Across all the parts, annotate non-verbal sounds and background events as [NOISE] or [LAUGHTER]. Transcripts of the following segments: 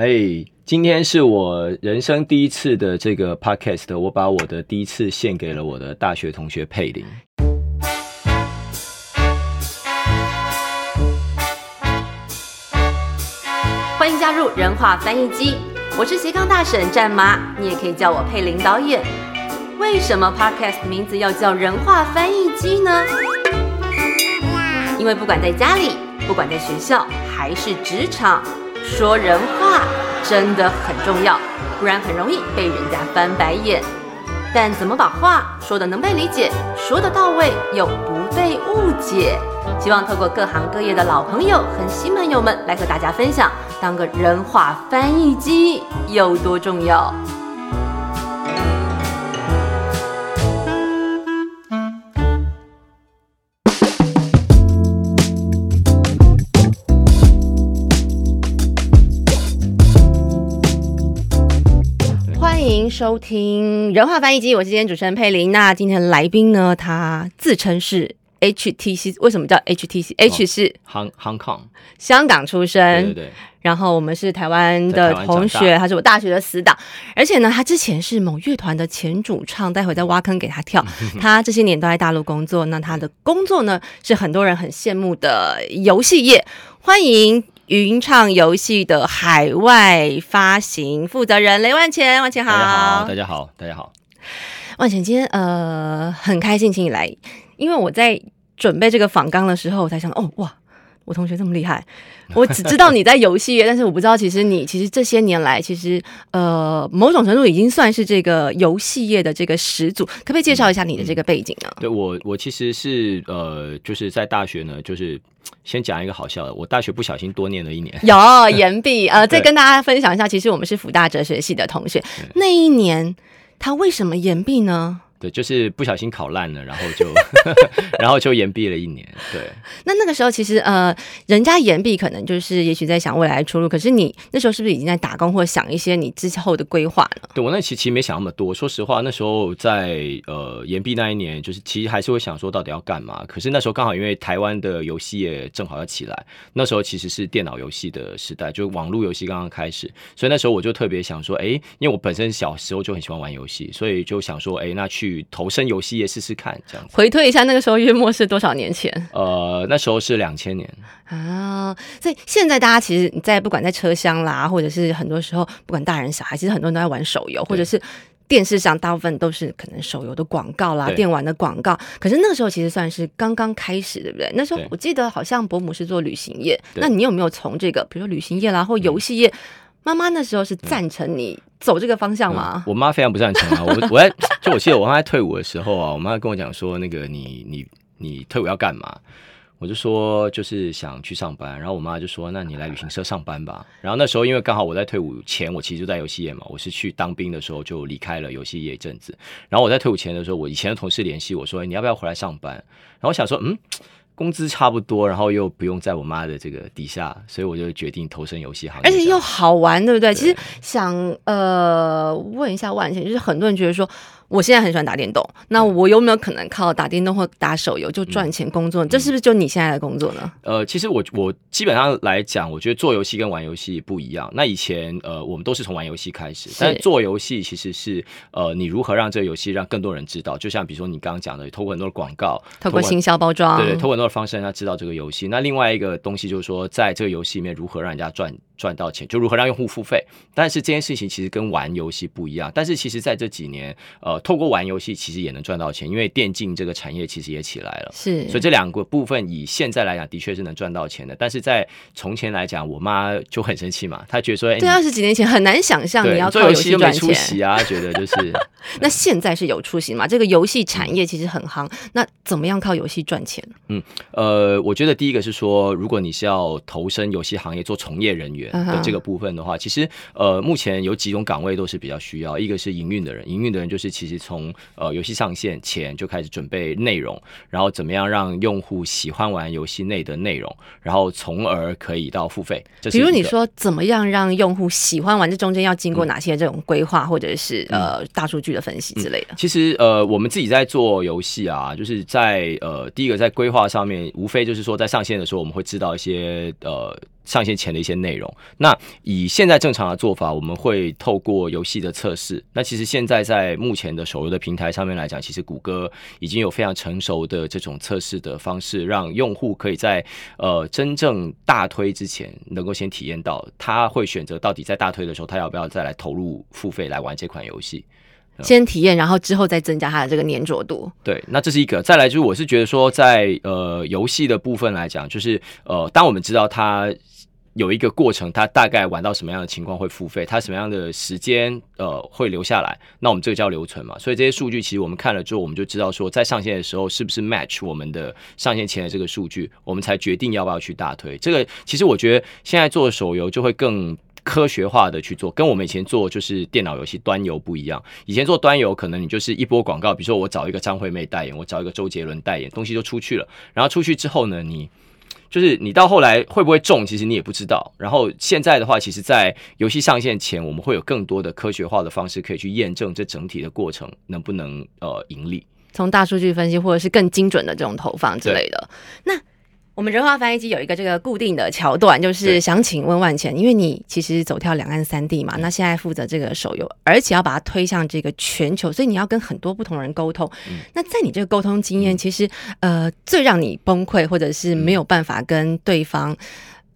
嘿，今天是我人生第一次的这个 podcast，我把我的第一次献给了我的大学同学佩林。欢迎加入人话翻译机，我是斜杠大婶战妈，你也可以叫我佩林导演。为什么 podcast 名字要叫人话翻译机呢？因为不管在家里，不管在学校，还是职场。说人话真的很重要，不然很容易被人家翻白眼。但怎么把话说的能被理解，说的到位又不被误解？希望透过各行各业的老朋友和新朋友们来和大家分享，当个人话翻译机有多重要。收听人话翻译机，我是今天主持人佩林。那今天来宾呢？他自称是 HTC，为什么叫 HTC？H 是 Hong Kong，香港出生。对对。然后我们是台湾的同学，他是我大学的死党。而且呢，他之前是某乐团的前主唱，待会再挖坑给他跳。[LAUGHS] 他这些年都在大陆工作。那他的工作呢，是很多人很羡慕的游戏业。欢迎。云畅游戏的海外发行负责人雷万钱，万钱好，大家好，大家好，万钱今天呃很开心请你来，因为我在准备这个访纲的时候，我才想哦哇。我同学这么厉害，[LAUGHS] 我只知道你在游戏业，但是我不知道其实你其实这些年来，其实呃某种程度已经算是这个游戏业的这个始祖，可不可以介绍一下你的这个背景呢？对我，我其实是呃就是在大学呢，就是先讲一个好笑的，我大学不小心多念了一年，有延毕，[LAUGHS] 呃，再跟大家分享一下，其实我们是福大哲学系的同学，那一年他为什么延毕呢？对，就是不小心考烂了，然后就，[LAUGHS] 然后就延毕了一年。对，那那个时候其实呃，人家延毕可能就是也许在想未来出路，可是你那时候是不是已经在打工或者想一些你之后的规划呢？对我那其实没想那么多，说实话，那时候在呃延毕那一年，就是其实还是会想说到底要干嘛。可是那时候刚好因为台湾的游戏也正好要起来，那时候其实是电脑游戏的时代，就网络游戏刚刚开始，所以那时候我就特别想说，哎，因为我本身小时候就很喜欢玩游戏，所以就想说，哎，那去。去投身游戏业试试看，这样子。回退一下，那个时候月末是多少年前？呃，那时候是两千年啊。所以现在大家其实你，在不管在车厢啦，或者是很多时候，不管大人小孩，其实很多人都在玩手游，或者是电视上大部分都是可能手游的广告啦、电玩的广告。可是那个时候其实算是刚刚开始，对不对？那时候我记得好像伯母是做旅行业，那你有没有从这个，比如说旅行业啦，或游戏业？妈妈那时候是赞成你走这个方向吗？我妈非常不赞成啊！我 [LAUGHS] 我在就我记得我妈在退伍的时候啊，我妈跟我讲说，那个你你你退伍要干嘛？我就说就是想去上班，然后我妈就说，那你来旅行社上班吧。然后那时候因为刚好我在退伍前，我其实就在游戏业嘛，我是去当兵的时候就离开了游戏业一阵子。然后我在退伍前的时候，我以前的同事联系我说，你要不要回来上班？然后我想说，嗯。工资差不多，然后又不用在我妈的这个底下，所以我就决定投身游戏行业，而且又好玩，对不对？其实想呃问一下万茜，就是很多人觉得说。我现在很喜欢打电动，那我有没有可能靠打电动或打手游就赚钱工作？这是不是就你现在的工作呢？呃，其实我我基本上来讲，我觉得做游戏跟玩游戏不一样。那以前呃，我们都是从玩游戏开始，但做游戏其实是呃，你如何让这个游戏让更多人知道？就像比如说你刚刚讲的，透过很多的广告，透过行销包装，对对，透过很多的方式让他知道这个游戏。那另外一个东西就是说，在这个游戏里面如何让人家赚。赚到钱就如何让用户付费，但是这件事情其实跟玩游戏不一样。但是其实在这几年，呃，透过玩游戏其实也能赚到钱，因为电竞这个产业其实也起来了。是，所以这两个部分以现在来讲，的确是能赚到钱的。但是在从前来讲，我妈就很生气嘛，她觉得说，对，二十几年前很难想象你要做游戏赚钱啊，觉得就是。[LAUGHS] 那现在是有出息嘛？这个游戏产业其实很夯，那怎么样靠游戏赚钱？嗯，呃，我觉得第一个是说，如果你是要投身游戏行业做从业人员的这个部分。的话，其实呃，目前有几种岗位都是比较需要。一个是营运的人，营运的人就是其实从呃游戏上线前就开始准备内容，然后怎么样让用户喜欢玩游戏内的内容，然后从而可以到付费。比如你说怎么样让用户喜欢玩，这中间要经过哪些这种规划，或者是呃大数据的分析之类的？其实呃，我们自己在做游戏啊，就是在呃第一个在规划上面，无非就是说在上线的时候，我们会知道一些呃。上线前的一些内容。那以现在正常的做法，我们会透过游戏的测试。那其实现在在目前的手游的平台上面来讲，其实谷歌已经有非常成熟的这种测试的方式，让用户可以在呃真正大推之前，能够先体验到，他会选择到底在大推的时候，他要不要再来投入付费来玩这款游戏。[LAUGHS] 先体验，然后之后再增加它的这个粘着度。对，那这是一个。再来就是，我是觉得说，在呃游戏的部分来讲，就是呃，当我们知道它有一个过程，它大概玩到什么样的情况会付费，它什么样的时间呃会留下来，那我们这个叫留存嘛。所以这些数据其实我们看了之后，我们就知道说，在上线的时候是不是 match 我们的上线前的这个数据，我们才决定要不要去大推。这个其实我觉得现在做手游就会更。科学化的去做，跟我们以前做就是电脑游戏端游不一样。以前做端游，可能你就是一波广告，比如说我找一个张惠妹代言，我找一个周杰伦代言，东西就出去了。然后出去之后呢，你就是你到后来会不会中，其实你也不知道。然后现在的话，其实，在游戏上线前，我们会有更多的科学化的方式可以去验证这整体的过程能不能呃盈利。从大数据分析，或者是更精准的这种投放之类的，那。我们人话翻译机有一个这个固定的桥段，就是想请问万钱，因为你其实走跳两岸三地嘛，那现在负责这个手游，而且要把它推向这个全球，所以你要跟很多不同人沟通。那在你这个沟通经验，其实呃，最让你崩溃或者是没有办法跟对方。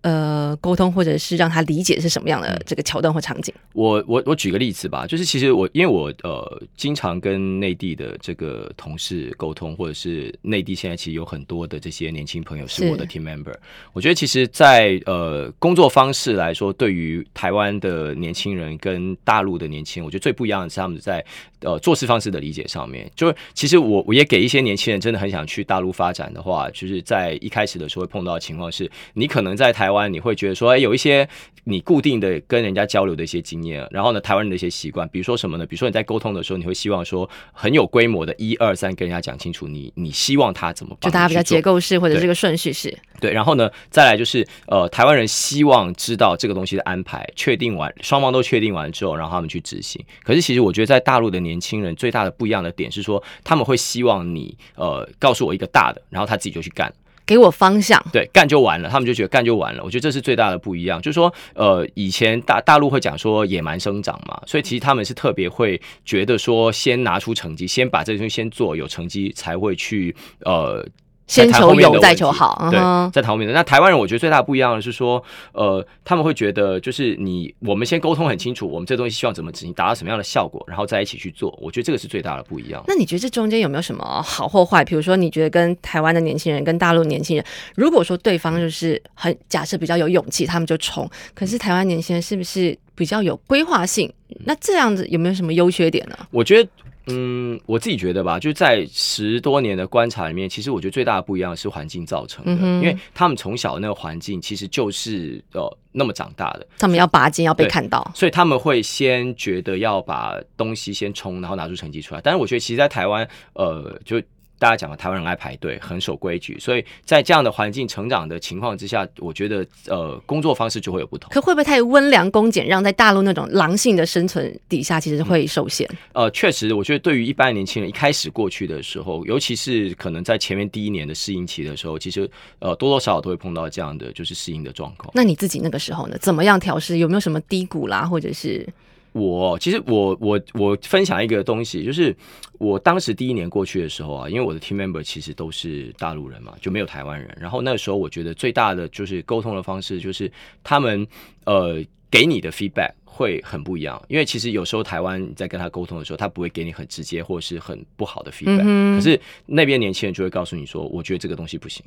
呃，沟通或者是让他理解是什么样的这个桥段或场景。我我我举个例子吧，就是其实我因为我呃经常跟内地的这个同事沟通，或者是内地现在其实有很多的这些年轻朋友是我的 team member。我觉得其实，在呃工作方式来说，对于台湾的年轻人跟大陆的年轻人，我觉得最不一样的是他们在呃做事方式的理解上面。就是其实我我也给一些年轻人真的很想去大陆发展的话，就是在一开始的时候会碰到的情况是，你可能在台湾你会觉得说，哎，有一些你固定的跟人家交流的一些经验，然后呢，台湾人的一些习惯，比如说什么呢？比如说你在沟通的时候，你会希望说很有规模的，一二三跟人家讲清楚，你你希望他怎么，就大家比较结构式或者这个顺序是。对，然后呢，再来就是呃，台湾人希望知道这个东西的安排，确定完双方都确定完之后，然后他们去执行。可是其实我觉得在大陆的年轻人最大的不一样的点是说，他们会希望你呃告诉我一个大的，然后他自己就去干。给我方向，对，干就完了，他们就觉得干就完了。我觉得这是最大的不一样，就是说，呃，以前大大陆会讲说野蛮生长嘛，所以其实他们是特别会觉得说，先拿出成绩，先把这东西先做有成绩，才会去呃。先求有，再求好。对，在谈后面的那台湾人，我觉得最大不一样的是说，呃，他们会觉得就是你，我们先沟通很清楚，我们这东西希望怎么执行，达到什么样的效果，然后再一起去做。我觉得这个是最大的不一样。那你觉得这中间有没有什么好或坏？比如说，你觉得跟台湾的年轻人跟大陆年轻人，如果说对方就是很假设比较有勇气，他们就冲；可是台湾年轻人是不是比较有规划性？那这样子有没有什么优缺点呢？我觉得。嗯，我自己觉得吧，就在十多年的观察里面，其实我觉得最大的不一样是环境造成的，因为他们从小那个环境其实就是呃那么长大的，他们要拔尖要被看到，所以他们会先觉得要把东西先冲，然后拿出成绩出来。但是我觉得其实，在台湾，呃，就。大家讲的，台湾人爱排队，很守规矩，所以在这样的环境成长的情况之下，我觉得呃工作方式就会有不同。可会不会太温良恭俭让，在大陆那种狼性的生存底下，其实会受限？呃，确实，我觉得对于一般年轻人一开始过去的时候，尤其是可能在前面第一年的适应期的时候，其实呃多多少少都会碰到这样的就是适应的状况。那你自己那个时候呢？怎么样调试？有没有什么低谷啦，或者是？我其实我我我分享一个东西，就是我当时第一年过去的时候啊，因为我的 team member 其实都是大陆人嘛，就没有台湾人。然后那个时候我觉得最大的就是沟通的方式，就是他们呃给你的 feedback 会很不一样。因为其实有时候台湾在跟他沟通的时候，他不会给你很直接或者是很不好的 feedback，可是那边年轻人就会告诉你说，我觉得这个东西不行，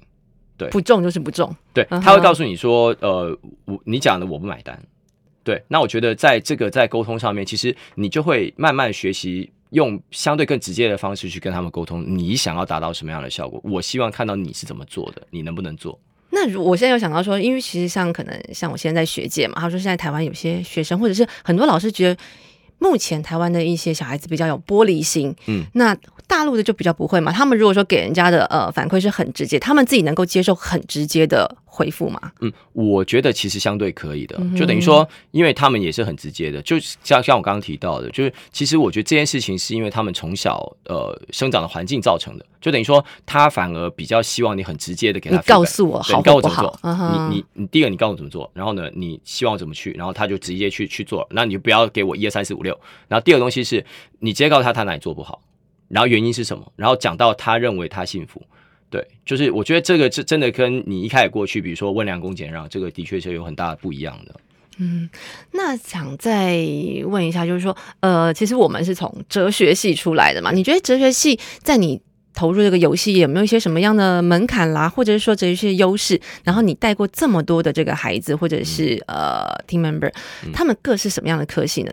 对，不中就是不中，对，他会告诉你说，呃，我你讲的我不买单。对，那我觉得在这个在沟通上面，其实你就会慢慢学习用相对更直接的方式去跟他们沟通。你想要达到什么样的效果？我希望看到你是怎么做的，你能不能做？那如我现在有想到说，因为其实像可能像我现在在学界嘛，他说现在台湾有些学生或者是很多老师觉得目前台湾的一些小孩子比较有玻璃心，嗯。嗯，那大陆的就比较不会嘛。他们如果说给人家的呃反馈是很直接，他们自己能够接受很直接的回复嘛？嗯，我觉得其实相对可以的。就等于说，因为他们也是很直接的，就像像我刚刚提到的，就是其实我觉得这件事情是因为他们从小呃生长的环境造成的，就等于说他反而比较希望你很直接的给他你告诉我好不好？你你你第一个你告诉我怎么做，然后呢，你希望我怎么去，然后他就直接去去做，那你就不要给我一二三四五六，然后第二个东西是你直接告诉他他哪里做不好，然后原因是什么，然后讲到他认为他幸福。对，就是我觉得这个是真的跟你一开始过去，比如说温良恭俭让，这个的确是有很大的不一样的。嗯那想再问一下，就是说，呃，其实我们是从哲学系出来的嘛？你觉得哲学系在你投入这个游戏有没有一些什么样的门槛啦，或者是说哲学系的优势？然后你带过这么多的这个孩子，或者是、呃 team member，他们各是什么样的科系呢？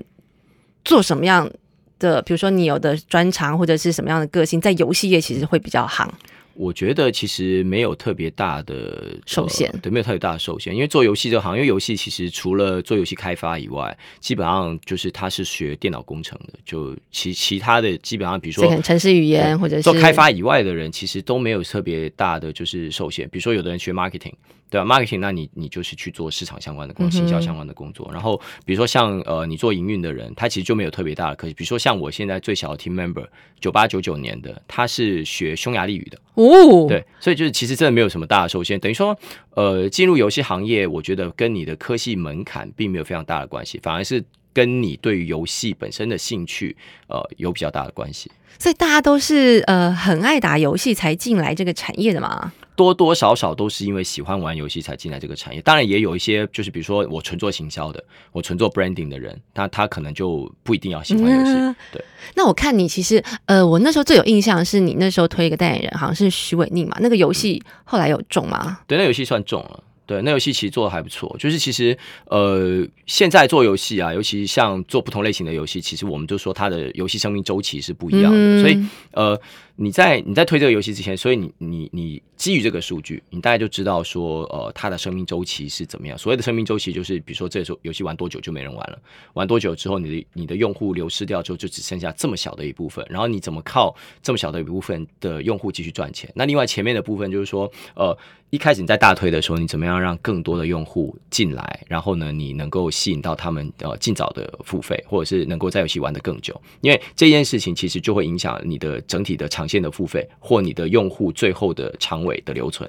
做什么样的？比如说你有的专长或者是什么样的个性，在游戏业其实会比较行。我觉得其实没有特别大的受限呃对，没有特别大的受限。因为做游戏这行业，因为游戏其实除了做游戏开发以外，基本上就是他是学电脑工程的，就其其他的基本上，比如说城市语言或者是做开发以外的人，其实都没有特别大的就是受限。比如说，有的人学 marketing，对吧、marketing，那你你就是去做市场相关的工作、行销相关的工作。然后，比如说像呃，你做营运的人，他其实就没有特别大的科技。比如说像我现在最小的 team member，九八九九年的，他是学匈牙利语的。哦，对，所以就是其实真的没有什么大的受限，等于说，呃，进入游戏行业，我觉得跟你的科系门槛并没有非常大的关系，反而是跟你对于游戏本身的兴趣，呃，有比较大的关系。所以大家都是呃很爱打游戏才进来这个产业的嘛。多多少少都是因为喜欢玩游戏才进来这个产业，当然也有一些就是比如说我纯做行销的，我纯做 branding 的人，那他可能就不一定要喜欢游戏。嗯对，那我看你其实，呃，我那时候最有印象是你那时候推一个代言人，好像是徐伟宁嘛。那个游戏后来有中吗？对，那游戏算中了。对，那游戏其实做的还不错。就是其实呃，现在做游戏啊，尤其像做不同类型的游戏，其实我们就说它的游戏生命周期是不一样的。嗯所以呃，你在你在推这个游戏之前，所以你你你基于这个数据，你大概就知道说呃它的生命周期是怎么样。所谓的生命周期，就是比如说这时候游戏玩多久就没人玩了，玩多久之后，你的你的用户流失掉之后，就只剩下这么小的一部分，然后你怎么靠这么小的一部分的用户继续赚钱？那另外前面的部分就是说呃。一开始你在大推的时候，你怎么样让更多的用户进来？然后呢，你能够吸引到他们呃尽早的付费，或者是能够在游戏玩得更久。因为这件事情其实就会影响你的整体的长线的付费，或你的用户最后的长尾的留存。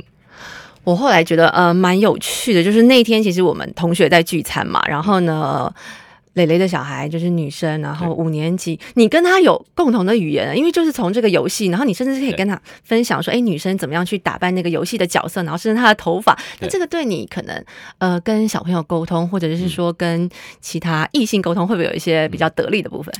我后来觉得呃蛮有趣的，就是那天其实我们同学在聚餐嘛，然后呢。蕾蕾的小孩就是女生，然后五年级，你跟她有共同的语言，因为就是从这个游戏，然后你甚至是可以跟她分享说，哎，女生怎么样去打扮那个游戏的角色，然后甚至她的头发，那这个对你可能呃跟小朋友沟通，或者是说跟其他异性沟通，会不会有一些比较得力的部分？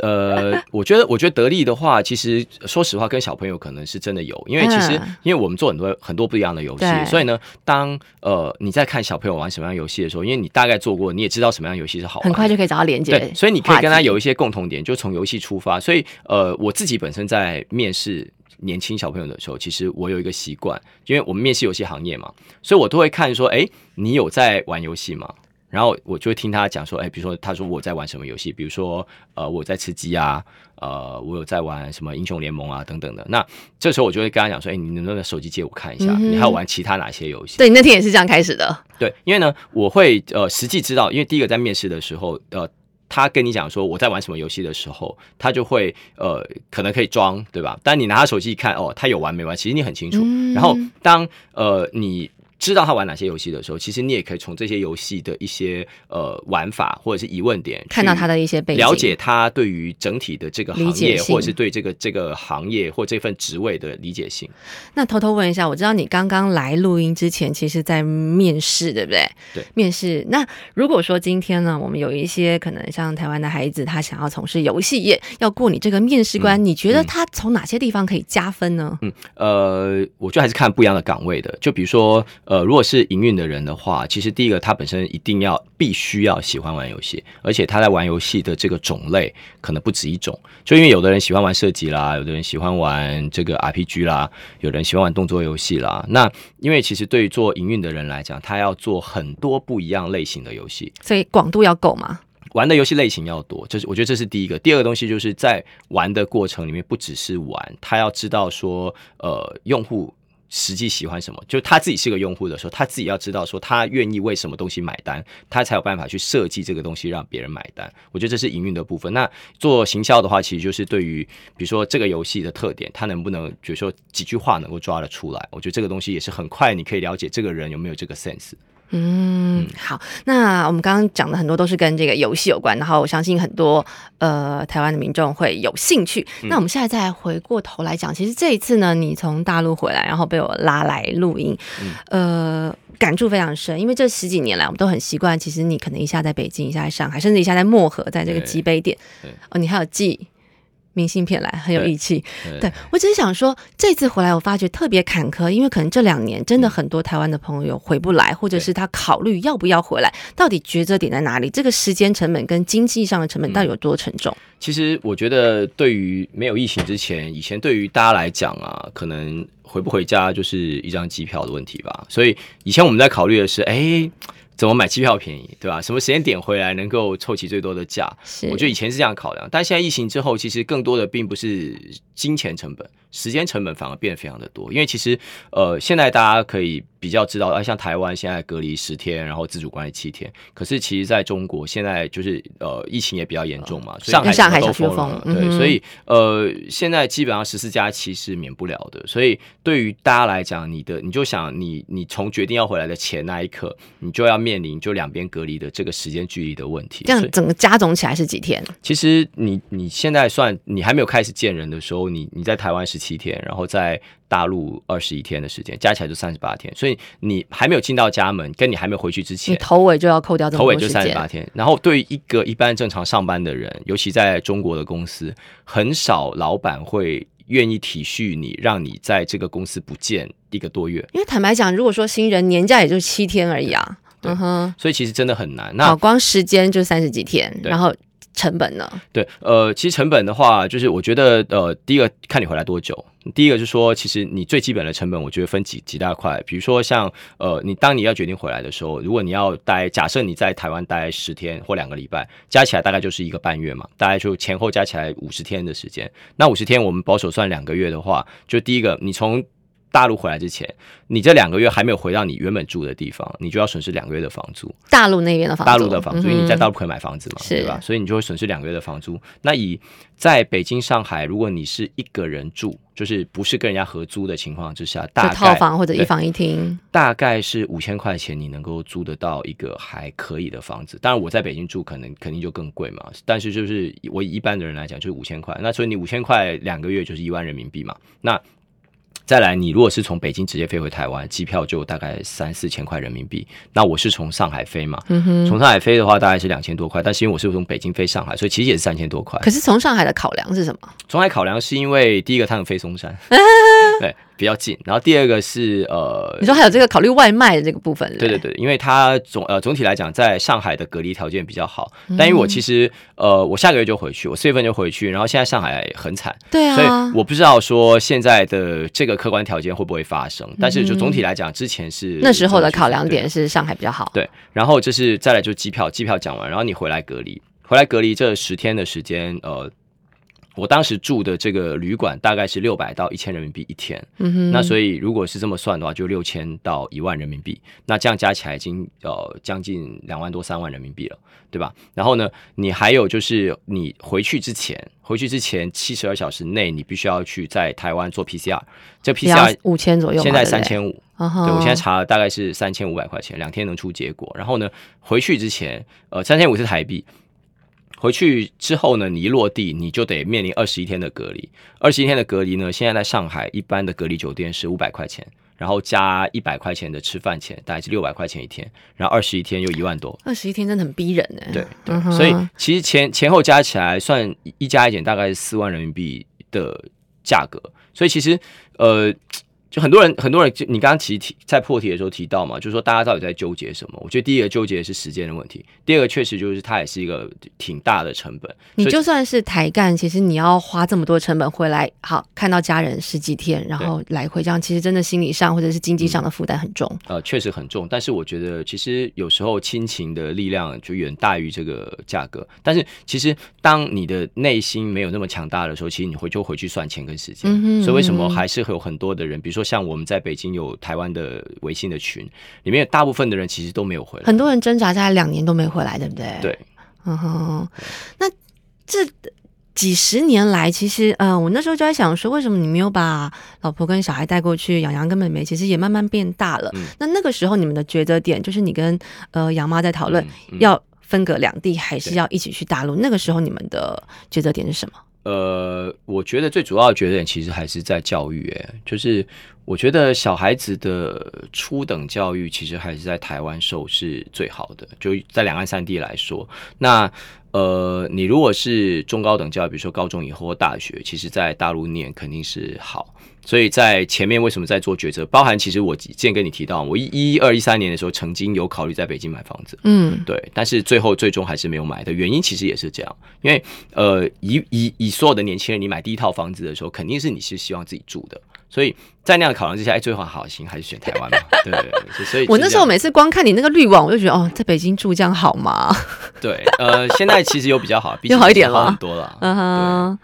呃，[LAUGHS] 我觉得，我觉得得力的话，其实说实话，跟小朋友可能是真的有，因为其实嗯因为我们做很多很多不一样的游戏，所以呢，当呃你在看小朋友玩什么样游戏的时候，因为你大概做过，你也知道什么样游戏是好玩，很快就可以找到连接对，，所以你可以跟他有一些共同点，就从游戏出发。所以呃，我自己本身在面试年轻小朋友的时候，其实我有一个习惯，因为我们面试游戏行业嘛，所以我都会看说，哎，你有在玩游戏吗？然后我就会听他讲说，哎，比如说他说我在玩什么游戏，比如说呃我在吃鸡啊，呃我有在玩什么英雄联盟啊等等的。那这时候我就会跟他讲说，哎，你能不能手机借我看一下？嗯你还有玩其他哪些游戏？对，你那天也是这样开始的，对，因为呢，我会呃实际知道，因为第一个在面试的时候，呃，他跟你讲说我在玩什么游戏的时候，他就会呃可能可以装，对吧？但你拿他手机一看，哦，他有玩没玩，其实你很清楚。嗯然后当呃你。知道他玩哪些游戏的时候，其实你也可以从这些游戏的一些呃玩法或者是疑问点，看到他的一些背景，了解他对于整体的这个行业，或者是对这个这个行业或这份职位的理解性。那偷偷问一下，我知道你刚刚来录音之前，其实在面试，对不对？对，面试。那如果说今天呢，我们有一些可能像台湾的孩子，他想要从事游戏业，要过你这个面试官，你觉得他从哪些地方可以加分呢？嗯，呃，我觉得还是看不一样的岗位的。就比如说，呃，如果是营运的人的话，其实第一个他本身一定要必须要喜欢玩游戏，而且他在玩游戏的这个种类可能不止一种。就因为有的人喜欢玩射击啦，有的人喜欢玩这个 RPG 啦，有人喜欢玩动作游戏啦。那因为其实对于做营运的人来讲，他要做很多不一样类型的游戏。所以广度要够嘛？玩的游戏类型要多，这是我觉得这是第一个。第二个东西就是在玩的过程里面，不只是玩，他要知道说，呃，用户实际喜欢什么，就他自己是个用户的时候，他自己要知道说他愿意为什么东西买单，他才有办法去设计这个东西让别人买单。我觉得这是营运的部分。那做行销的话，其实就是对于比如说这个游戏的特点，他能不能比如说几句话能够抓得出来，我觉得这个东西也是很快你可以了解这个人有没有这个 sense。嗯，好，那我们刚刚讲的很多都是跟这个游戏有关，然后我相信很多呃台湾的民众会有兴趣。那我们现在再回过头来讲，其实这一次呢，你从大陆回来，然后被我拉来录音，呃，感触非常深，因为这十几年来我们都很习惯，其实你可能一下在北京，一下在上海，甚至一下在漠河，在这个集北点，哦，你还有寄。明信片来很有义气，对我只是想说，这次回来我发觉特别坎坷，因为可能这两年真的很多台湾的朋友回不来，或者是他考虑要不要回来，到底抉择点在哪里？这个时间成本跟经济上的成本到底有多沉重？其实我觉得，对于没有疫情之前，以前对于大家来讲啊，可能回不回家就是一张机票的问题吧。所以以前我们在考虑的是，哎。怎么买机票便宜，对吧？什么时间点回来能够凑齐最多的价？我觉得以前是这样考量，但现在疫情之后，其实更多的并不是金钱成本，时间成本反而变得非常的多。因为其实，呃，现在大家可以。比较知道啊，像台湾现在隔离十天，然后自主管理七天。可是其实在中国现在就是呃疫情也比较严重嘛，上海上海都封了，对，所以呃现在基本上十四加七是免不了的。所以对于大家来讲，你的你就想你你从决定要回来的前那一刻，你就要面临就两边隔离的这个时间距离的问题。这样整个加总起来是几天？其实你你现在算你还没有开始见人的时候，你你在台湾十七天，然后在。大陆二十一天的时间，加起来就三十八天，所以你还没有进到家门，跟你还没有回去之前，你头尾就要扣掉这头尾就三十八天。然后对于一个一般正常上班的人，尤其在中国的公司，很少老板会愿意体恤你，让你在这个公司不见一个多月。因为坦白讲，如果说新人年假也就七天而已啊，嗯哼，所以其实真的很难。那光时间就三十几天，然后。成本呢？对，呃，其实成本的话，就是我觉得，呃，第一个看你回来多久。第一个就是说，其实你最基本的成本，我觉得分几几大块。比如说像，呃，你当你要决定回来的时候，如果你要待，假设你在台湾待十天或两个礼拜，加起来大概就是一个半月嘛，大概就前后加起来五十天的时间。那五十天我们保守算两个月的话，就第一个，你从大陆回来之前，你这两个月还没有回到你原本住的地方，你就要损失两个月的房租。大陆那边的房，大陆的房租，因为你在大陆可以买房子嘛，对吧？所以你就会损失两个月的房租。那以在北京、上海，如果你是一个人住，就是不是跟人家合租的情况之下，大概套房或者一房一厅，大概是五千块钱，你能够租得到一个还可以的房子。当然，我在北京住可能肯定就更贵嘛。但是就是我以一般的人来讲，就是五千块。那所以你五千块两个月就是一万人民币嘛。那再来，你如果是从北京直接飞回台湾，机票就大概三四千块人民币。那我是从上海飞嘛，从上海飞的话大概是两千多块，但是因为我是从北京飞上海，所以其实也是三千多块。可是从上海的考量是什么？从海考量是因为第一个它能飞松山，[LAUGHS] 对。比较近，然后第二个是呃，你说还有这个考虑外卖的这个部分，对对？对，因为它总呃总体来讲，在上海的隔离条件比较好，但因为我其实呃我下个月就回去，我四月份就回去，然后现在上海很惨，对啊，所以我不知道说现在的这个客观条件会不会发生，但是就总体来讲，之前是那时候的考量点是上海比较好，对，然后就是再来就机票，机票讲完，然后你回来隔离，回来隔离这十天的时间，呃。我当时住的这个旅馆大概是六百到一千人民币一天，嗯哼，那所以如果是这么算的话，就六千到一万人民币，那这样加起来已经呃将近两万多三万人民币了，对吧？然后呢，你还有就是你回去之前，回去之前七十二小时内你必须要去在台湾做 PCR，这 PCR 五千左右，现在三千五，对我现在查了大概是三千五百块钱，两天能出结果。然后呢，回去之前，呃，三千五是台币。回去之后呢，你一落地你就得面临二十一天的隔离。二十一天的隔离呢，现在在上海一般的隔离酒店是五百块钱，然后加一百块钱的吃饭钱，大概是六百块钱一天。然后二十一天又一万多，二十一天真的很逼人呢。对对，所以其实前前后加起来算一加一减，大概是四万人民币的价格。所以其实呃。就很多人，很多人，就你刚刚提提在破题的时候提到嘛，就是说大家到底在纠结什么？我觉得第一个纠结的是时间的问题，第二个确实就是它也是一个挺大的成本。你就算是抬干，其实你要花这么多成本回来，好看到家人十几天，然后来回这样，其实真的心理上或者是经济上的负担很重。呃，确实很重，但是我觉得其实有时候亲情的力量就远大于这个价格。但是其实当你的内心没有那么强大的时候，其实你会就回去算钱跟时间。嗯哼所以为什么还是会有很多的人，比如说像我们在北京有台湾的微信的群，里面大部分的人其实都没有回来。很多人挣扎下来两年都没回来，对不对？对，嗯哼，那这几十年来，其实呃，我那时候就在想说，为什么你没有把老婆跟小孩带过去？洋洋跟妹妹其实也慢慢变大了。嗯那那个时候你们的抉择点，就是你跟呃杨妈在讨论、嗯嗯要分隔两地，还是要一起去大陆？那个时候你们的抉择点是什么？呃，我觉得最主要的觉得其实还是在教育，哎，就是我觉得小孩子的初等教育其实还是在台湾受是最好的，就在两岸三地来说，那。呃，你如果是中高等教育，比如说高中以后或大学，其实在大陆念肯定是好。所以在前面为什么在做抉择？包含其实我之前跟你提到，我一一二一三年的时候曾经有考虑在北京买房子，嗯，对，但是最后最终还是没有买的原因，其实也是这样，因为呃，以以以所有的年轻人，你买第一套房子的时候，肯定是你是希望自己住的，所以在那样的考量之下，哎，最后好行还是选台湾嘛，[LAUGHS] 对对对，所以我那时候每次光看你那个滤网，我就觉得哦，在北京住这样好吗？[LAUGHS] 对，呃，现在其实有比较好，比 [LAUGHS] 有好一点了多了，嗯哼。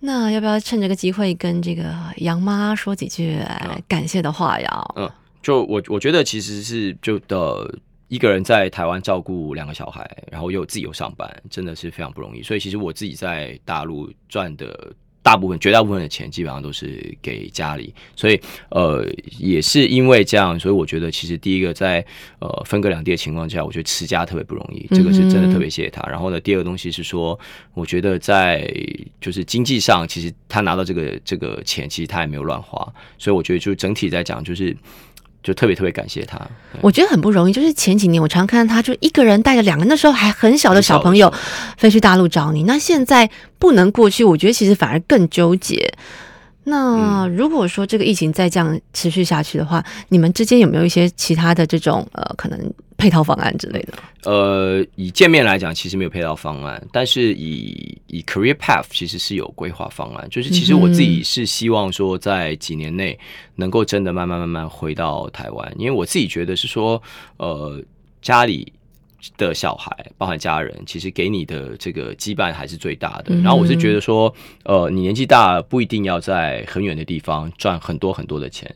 那要不要趁这个机会跟这个杨妈说几句嗯感谢的话呀？嗯就我我觉得其实是就的一个人在台湾照顾两个小孩，然后又自己又上班，真的是非常不容易。所以其实我自己在大陆赚的大部分、绝大部分的钱，基本上都是给家里。所以呃，也是因为这样，所以我觉得其实第一个在呃分隔两地的情况下，我觉得持家特别不容易，这个是真的特别谢谢他。然后呢，第二个东西是说，我觉得在就是经济上，其实他拿到这个这个钱，其实他也没有乱花，所以我觉得就整体在讲就是。就特别特别感谢他。我觉得很不容易，就是前几年我常看到他就一个人带着两个那时候还很小的小朋友飞去大陆找你，那现在不能过去，我觉得其实反而更纠结。那嗯如果说这个疫情再这样持续下去的话，你们之间有没有一些其他的这种呃可能配套方案之类的？呃，以见面来讲，其实没有配套方案，但是以以 career path 其实是有规划方案。就是其实我自己是希望说，在几年内能够真的慢慢慢慢回到台湾，因为我自己觉得是说，呃，家里。的小孩，包含家人，其实给你的这个羁绊还是最大的。嗯然后我是觉得说，呃，你年纪大不一定要在很远的地方赚很多很多的钱，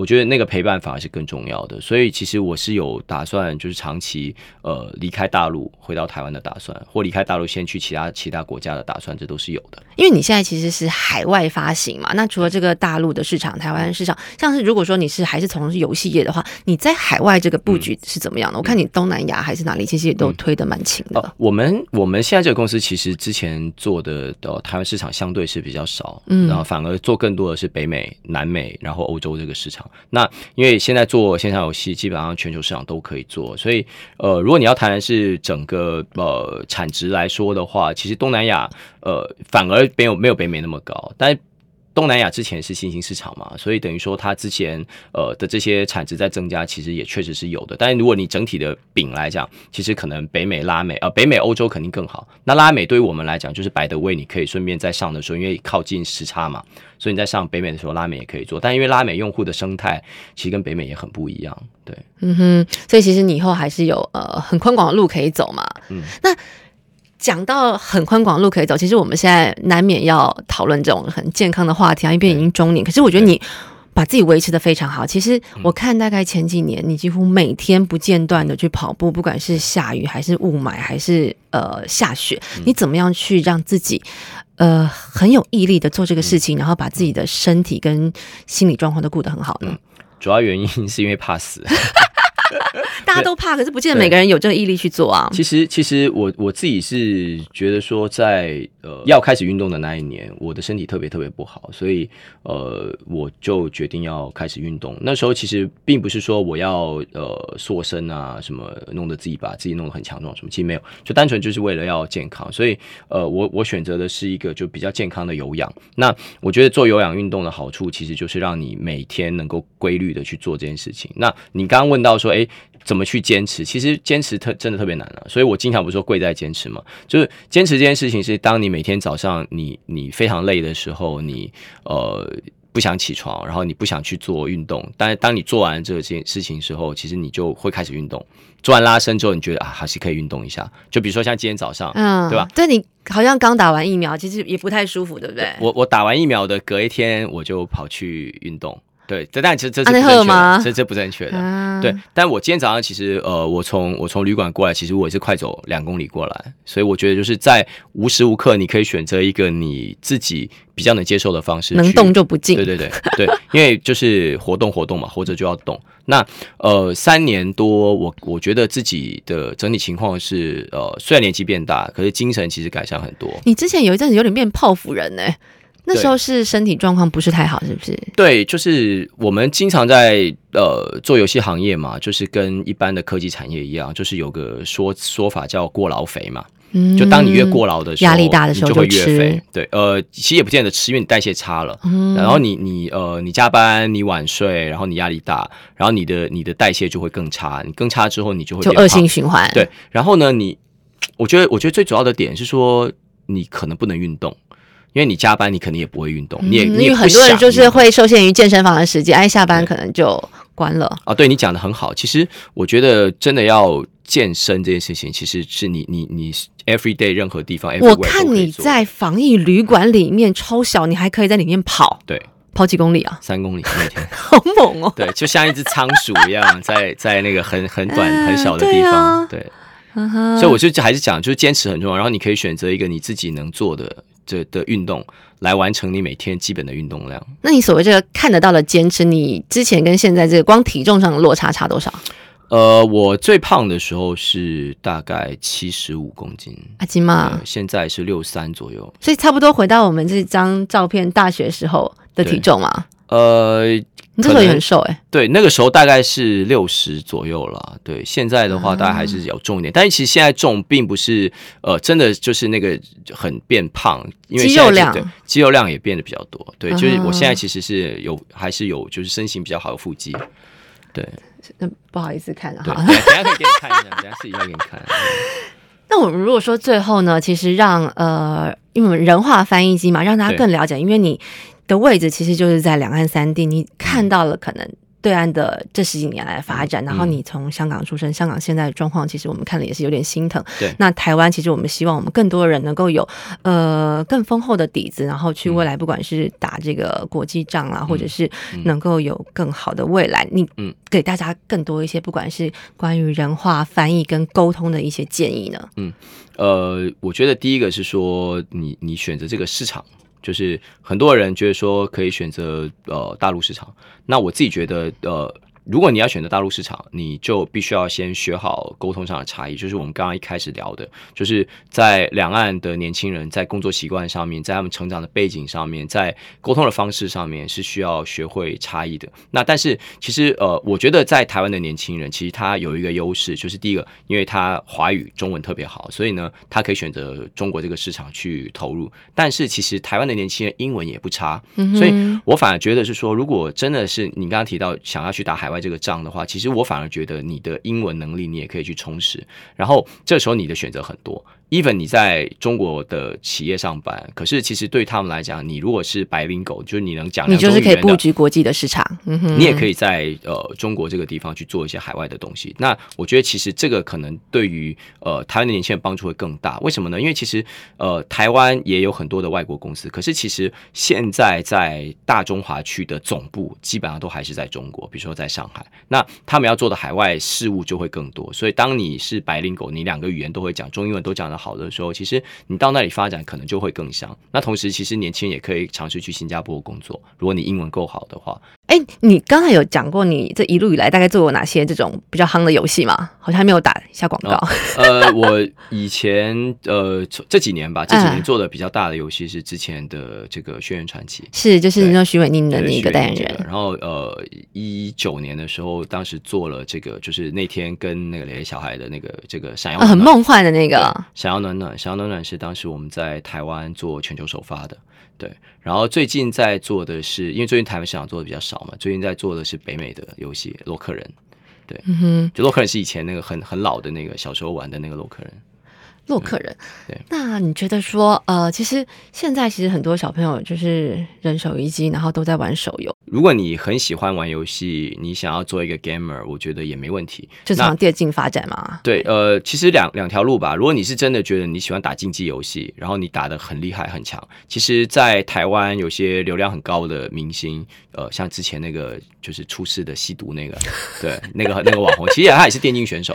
我觉得那个陪伴反而是更重要的。所以其实我是有打算，就是长期呃离开大陆回到台湾的打算，或离开大陆先去其他其他国家的打算，这都是有的。因为你现在其实是海外发行嘛，那除了这个大陆的市场、台湾市场，像是如果说你是还是从事游戏业的话，你在海外这个布局是怎么样的？我看你东南亚还是哪里，其实也都推的蛮勤的。哦，我们我们现在这个公司其实之前做的呃台湾市场相对是比较少，嗯然后反而做更多的是北美、南美，然后欧洲这个市场。那因为现在做线上游戏，基本上全球市场都可以做，所以呃，如果你要谈的是整个呃产值来说的话，其实东南亚呃反而没有没有北美那么高，但是。东南亚之前是新兴市场嘛，所以等于说它之前呃的这些产值在增加，其实也确实是有的。但是如果你整体的饼来讲，其实可能北美、拉美呃北美、欧洲肯定更好。那拉美对于我们来讲，就是白的位，你可以顺便在上的时候，因为靠近时差嘛，所以你在上北美的时候，拉美也可以做。但因为拉美用户的生态其实跟北美也很不一样，对。嗯哼，所以其实你以后还是有呃很宽广的路可以走嘛。嗯，那讲到很宽广的路可以走，其实我们现在难免要讨论这种很健康的话题啊，因为已经中年。可是我觉得你把自己维持的非常好。其实我看大概前几年，你几乎每天不间断的去跑步，不管是下雨还是雾霾还是呃下雪，你怎么样去让自己？呃，很有毅力的做这个事情，然后把自己的身体跟心理状况都顾得很好呢。主要原因是因为怕死。[LAUGHS] 大家都怕，可是不见得每个人有这个毅力去做啊。其实，其实我我自己是觉得说在，呃要开始运动的那一年，我的身体特别特别不好，所以呃我就决定要开始运动。那时候其实并不是说我要呃塑身啊什么，弄得自己把自己弄得很强壮什么，其实没有，就单纯就是为了要健康。所以呃我我选择的是一个就比较健康的有氧。那我觉得做有氧运动的好处，其实就是让你每天能够规律的去做这件事情。那你刚刚问到说，哎。怎么去坚持？其实坚持特真的特别难啊，所以我经常不是说贵在坚持嘛，就是坚持这件事情是当你每天早上你你非常累的时候，你呃不想起床，然后你不想去做运动，但是当你做完这件事情时候，其实你就会开始运动。做完拉伸之后，你觉得啊还是可以运动一下，就比如说像今天早上，嗯，对吧？对你好像刚打完疫苗，其实也不太舒服，对不对？我我打完疫苗的隔一天，我就跑去运动。对，这但其实这是不正确的，这这不正确的。对，但我今天早上其实呃，我从我从旅馆过来，其实我也是快走两公里过来，所以我觉得就是在无时无刻，你可以选择一个你自己比较能接受的方式，能动就不进。对对对对，因为就是活动活动嘛，活着就要动。那呃，三年多，我我觉得自己的整体情况是呃，虽然年纪变大，可是精神其实改善很多。你之前有一阵子有点变泡芙人呢。那时候是身体状况不是太好，是不是？对，就是我们经常在呃做游戏行业嘛，就是跟一般的科技产业一样，就是有个说说法叫过劳肥嘛。嗯，就当你越过劳的时候，压力大的时候就会越肥。对，呃，其实也不见得吃，因为你代谢差了。嗯，然后你你呃你加班你晚睡，然后你压力大，然后你的你的代谢就会更差。你更差之后，你就会就恶性循环。对，然后呢，你我觉得我觉得最主要的点是说，你可能不能运动。因为你加班，你肯定也不会运动，你也你也很多人就是会受限于健身房的时间，哎，下班可能就关了。啊，对你讲的很好。其实我觉得真的要健身这件事情，其实是你你你 every day 任何地方，我看你在防疫旅馆里面超小，你还可以在里面跑，对，跑几公里啊？三公里 [LAUGHS] 每天，好猛哦！对，就像一只仓鼠一样，在在那个很很短很小的地方，对。所以我就还是讲，就是坚持很重要。然后你可以选择一个你自己能做的。这的运动来完成你每天基本的运动量。那你所谓这个看得到的坚持，你之前跟现在这个光体重上的落差差多少？呃，我最胖的时候是大概七十五公斤，阿金嘛，现在是六三左右，所以差不多回到我们这张照片大学时候的体重嘛。呃。你这时候也很瘦哎，对，那个时候大概是六十左右了。对，现在的话大概还是有重一点，但是其实现在重并不是呃，真的就是那个很变胖，因为肌肉量肌肉量也变得比较多。对，就是我现在其实是有还是有就是身形比较好的腹肌。对，那不好意思看了哈，等下可以给你看一下，等下试一下给你看。[LAUGHS] 那我们如果说最后呢，其实让呃，因为我们人话翻译机嘛，让大家更了解，因为你。的位置其实就是在两岸三地，你看到了可能对岸的这十几年来发展，然后你从香港出生，香港现在的状况其实我们看了也是有点心疼。对，那台湾其实我们希望我们更多的人能够有呃更丰厚的底子，然后去未来不管是打这个国际仗啊，或者是能够有更好的未来，你嗯给大家更多一些不管是关于人话翻译跟沟通的一些建议呢？嗯呃，我觉得第一个是说你你选择这个市场。就是很多人觉得说可以选择呃大陆市场，那我自己觉得呃。如果你要选择大陆市场，你就必须要先学好沟通上的差异，就是我们刚刚一开始聊的，就是在两岸的年轻人在工作习惯上面，在他们成长的背景上面，在沟通的方式上面是需要学会差异的。那但是其实呃，我觉得在台湾的年轻人其实他有一个优势，就是第一个，因为他华语中文特别好，所以呢，他可以选择中国这个市场去投入。但是其实台湾的年轻人英文也不差，所以我反而觉得是说，如果真的是你刚刚提到想要去打海外。这个账的话，其实我反而觉得你的英文能力你也可以去充实，然后这时候你的选择很多。even 你在中国的企业上班，可是其实对他们来讲，你如果是白领狗，就是你能讲，你就是可以布局国际的市场，你也可以在呃中国这个地方去做一些海外的东西。那我觉得其实这个可能对于呃台湾的年轻人帮助会更大。为什么呢？因为其实呃台湾也有很多的外国公司，可是其实现在在大中华区的总部基本上都还是在中国，比如说在上那他们要做的海外事务就会更多。所以当你是白领狗，你两个语言都会讲，中英文都讲得。好的时候，其实你到那里发展可能就会更香。那同时，其实年轻人也可以尝试去新加坡工作，如果你英文够好的话。哎，你刚才有讲过你这一路以来大概做过哪些这种比较夯的游戏吗？好像还没有打一下广告。呃，我以前呃这几年吧，这几年做的比较大的游戏是之前的这个《轩辕传奇》，是就是那徐伟宁的那个代言人。然后呃一九年的时候，当时做了这个，就是那天跟那个雷小孩的那个这个闪耀很梦幻的那个闪耀暖暖，闪耀暖暖是当时我们在台湾做全球首发的。对，然后最近在做的是，因为最近台湾市场做的比较少嘛，最近在做的是北美的游戏《洛克人》。对，嗯哼，就洛克人是以前那个很很老的那个小时候玩的那个洛克人。洛克人，对，那你觉得说，呃，其实现在其实很多小朋友就是人手一机，然后都在玩手游。如果你很喜欢玩游戏，你想要做一个 gamer，我觉得也没问题，就往电竞发展嘛。对，呃，其实两两条路吧。如果你是真的觉得你喜欢打竞技游戏，然后你打的很厉害很强，其实，在台湾有些流量很高的明星，呃，像之前那个就是出事的吸毒那个，对，那个那个网红，[LAUGHS] 其实他也是电竞选手。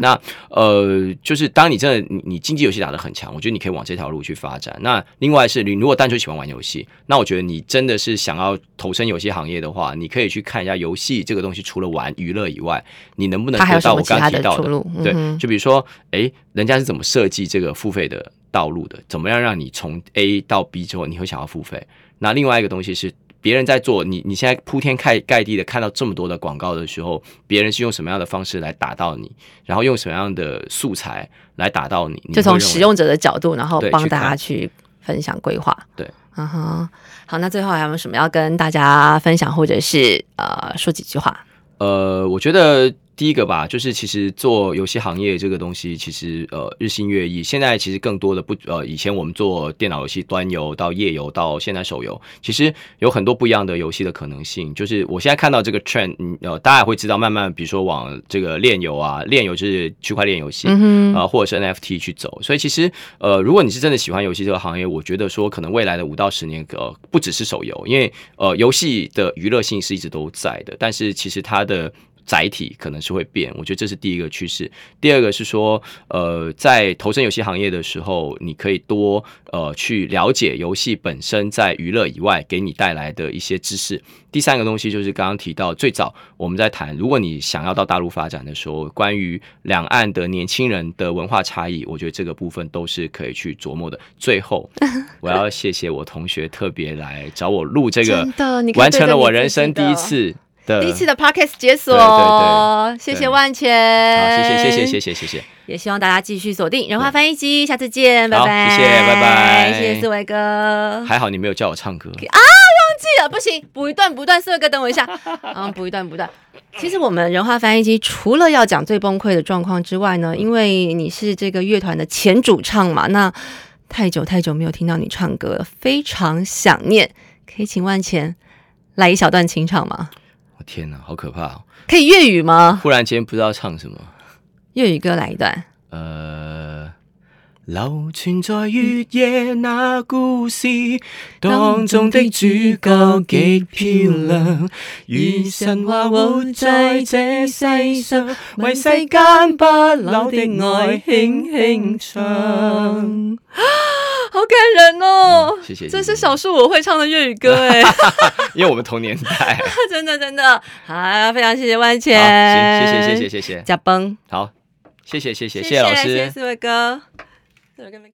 那呃，就是当你真的你。你竞技游戏打得很强，我觉得你可以往这条路去发展。那另外是你如果单纯喜欢玩游戏，那我觉得你真的是想要投身游戏行业的话，你可以去看一下游戏这个东西，除了玩娱乐以外，你能不能得到我刚提到的？对，就比如说，哎，人家是怎么设计这个付费的道路的？怎么样让你从 A 到 B 之后你会想要付费？那另外一个东西是。别人在做你，你现在铺天盖盖地的看到这么多的广告的时候，别人是用什么样的方式来打到你？然后用什么样的素材来打到你？就从使用者的角度，然后帮大家去分享规划。对，嗯哼，好，那最后还有什么要跟大家分享，或者是呃说几句话？呃，我觉得。第一个吧，就是其实做游戏行业这个东西，其实呃日新月异。现在其实更多的不呃，以前我们做电脑游戏端游到页游到现在手游，其实有很多不一样的游戏的可能性。就是我现在看到这个 trend，嗯呃，大家也会知道，慢慢比如说往这个链游啊，链游就是区块链游戏啊，或者是 NFT 去走。所以其实呃，如果你是真的喜欢游戏这个行业，我觉得说可能未来的五到十年，呃，不只是手游，因为呃游戏的娱乐性是一直都在的，但是其实它的。载体可能是会变，我觉得这是第一个趋势。第二个是说，呃，在投身游戏行业的时候，你可以多呃去了解游戏本身在娱乐以外给你带来的一些知识。第三个东西就是刚刚提到，最早我们在谈，如果你想要到大陆发展的时候，关于两岸的年轻人的文化差异，我觉得这个部分都是可以去琢磨的。最后，[LAUGHS] 我要谢谢我同学特别来找我录这个，完成了我人生第一次。第一次的 podcast 解锁，谢谢万千，好，谢谢谢谢谢谢谢谢，也希望大家继续锁定人话翻译机，下次见，拜拜，谢谢，拜拜，谢谢四维哥，还好你没有叫我唱歌。啊，忘记了，不行，补一段，补段，四维哥等我一下，[LAUGHS] 嗯，补一段，补段。其实我们人话翻译机除了要讲最崩溃的状况之外呢，因为你是这个乐团的前主唱嘛，那太久太久没有听到你唱歌了，非常想念，可以请万钱来一小段清唱吗？天哪，好可怕哦！可以粤语吗？忽然间不知道唱什么，粤语歌来一段。呃，流传在月夜那故事当中的主角极漂亮，如神话活在这世上，为世间不朽的爱轻轻唱。[GASPS] 好感人哦！谢谢，这是少数我会唱的粤语歌 [LAUGHS] 哎，[LAUGHS] 因为我们同年代，[LAUGHS] 真的真的，好、非常谢谢万千，谢谢谢谢谢谢，加崩，好，谢谢谢谢谢谢老师，谢谢四位哥。They're gonna